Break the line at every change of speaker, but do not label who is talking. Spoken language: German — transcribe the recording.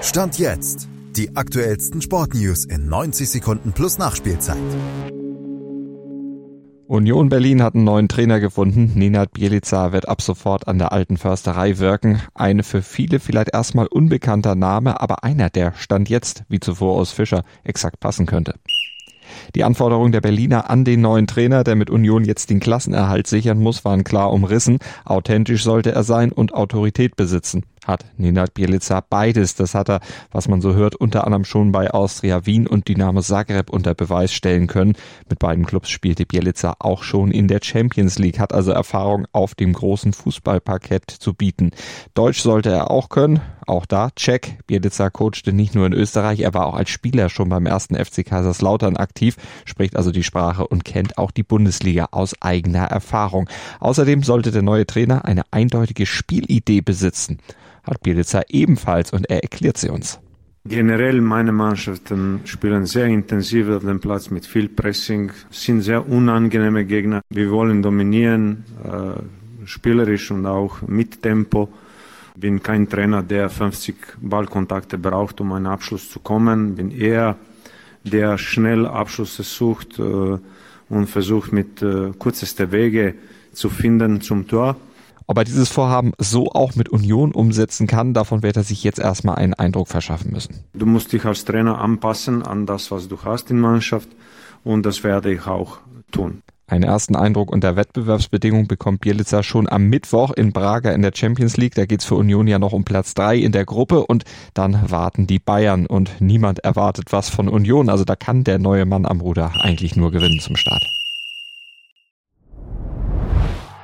Stand jetzt. Die aktuellsten Sportnews in 90 Sekunden plus Nachspielzeit.
Union Berlin hat einen neuen Trainer gefunden. Nenad Bielica wird ab sofort an der alten Försterei wirken. Eine für viele vielleicht erstmal unbekannter Name, aber einer, der Stand jetzt, wie zuvor aus Fischer, exakt passen könnte. Die Anforderungen der Berliner an den neuen Trainer, der mit Union jetzt den Klassenerhalt sichern muss, waren klar umrissen. Authentisch sollte er sein und Autorität besitzen hat Nenad Bielica beides. Das hat er, was man so hört, unter anderem schon bei Austria Wien und Dynamo Zagreb unter Beweis stellen können. Mit beiden Clubs spielte Bielica auch schon in der Champions League, hat also Erfahrung auf dem großen Fußballparkett zu bieten. Deutsch sollte er auch können, auch da check. Bielica coachte nicht nur in Österreich, er war auch als Spieler schon beim ersten FC Kaiserslautern aktiv, spricht also die Sprache und kennt auch die Bundesliga aus eigener Erfahrung. Außerdem sollte der neue Trainer eine eindeutige Spielidee besitzen hat Bielica ebenfalls und er erklärt sie uns.
Generell meine Mannschaften spielen sehr intensiv auf dem Platz mit viel Pressing, sind sehr unangenehme Gegner. Wir wollen dominieren, äh, spielerisch und auch mit Tempo. Bin kein Trainer, der 50 Ballkontakte braucht, um einen Abschluss zu kommen. Bin eher der schnell Abschlüsse sucht äh, und versucht mit äh, kürzester Wege zu finden zum Tor.
Ob er dieses Vorhaben so auch mit Union umsetzen kann, davon wird er sich jetzt erstmal einen Eindruck verschaffen müssen.
Du musst dich als Trainer anpassen an das, was du hast in Mannschaft und das werde ich auch tun.
Einen ersten Eindruck unter Wettbewerbsbedingungen bekommt Bielica schon am Mittwoch in Braga in der Champions League. Da geht's für Union ja noch um Platz drei in der Gruppe und dann warten die Bayern und niemand erwartet was von Union. Also da kann der neue Mann am Ruder eigentlich nur gewinnen zum Start.